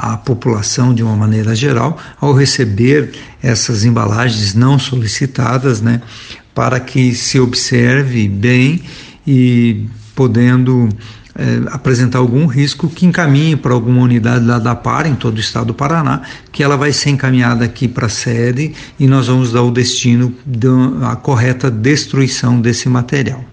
a população de uma maneira geral ao receber essas embalagens não solicitadas, né, para que se observe bem e podendo é, apresentar algum risco que encaminhe para alguma unidade lá da Par em todo o estado do Paraná, que ela vai ser encaminhada aqui para a sede e nós vamos dar o destino da correta destruição desse material.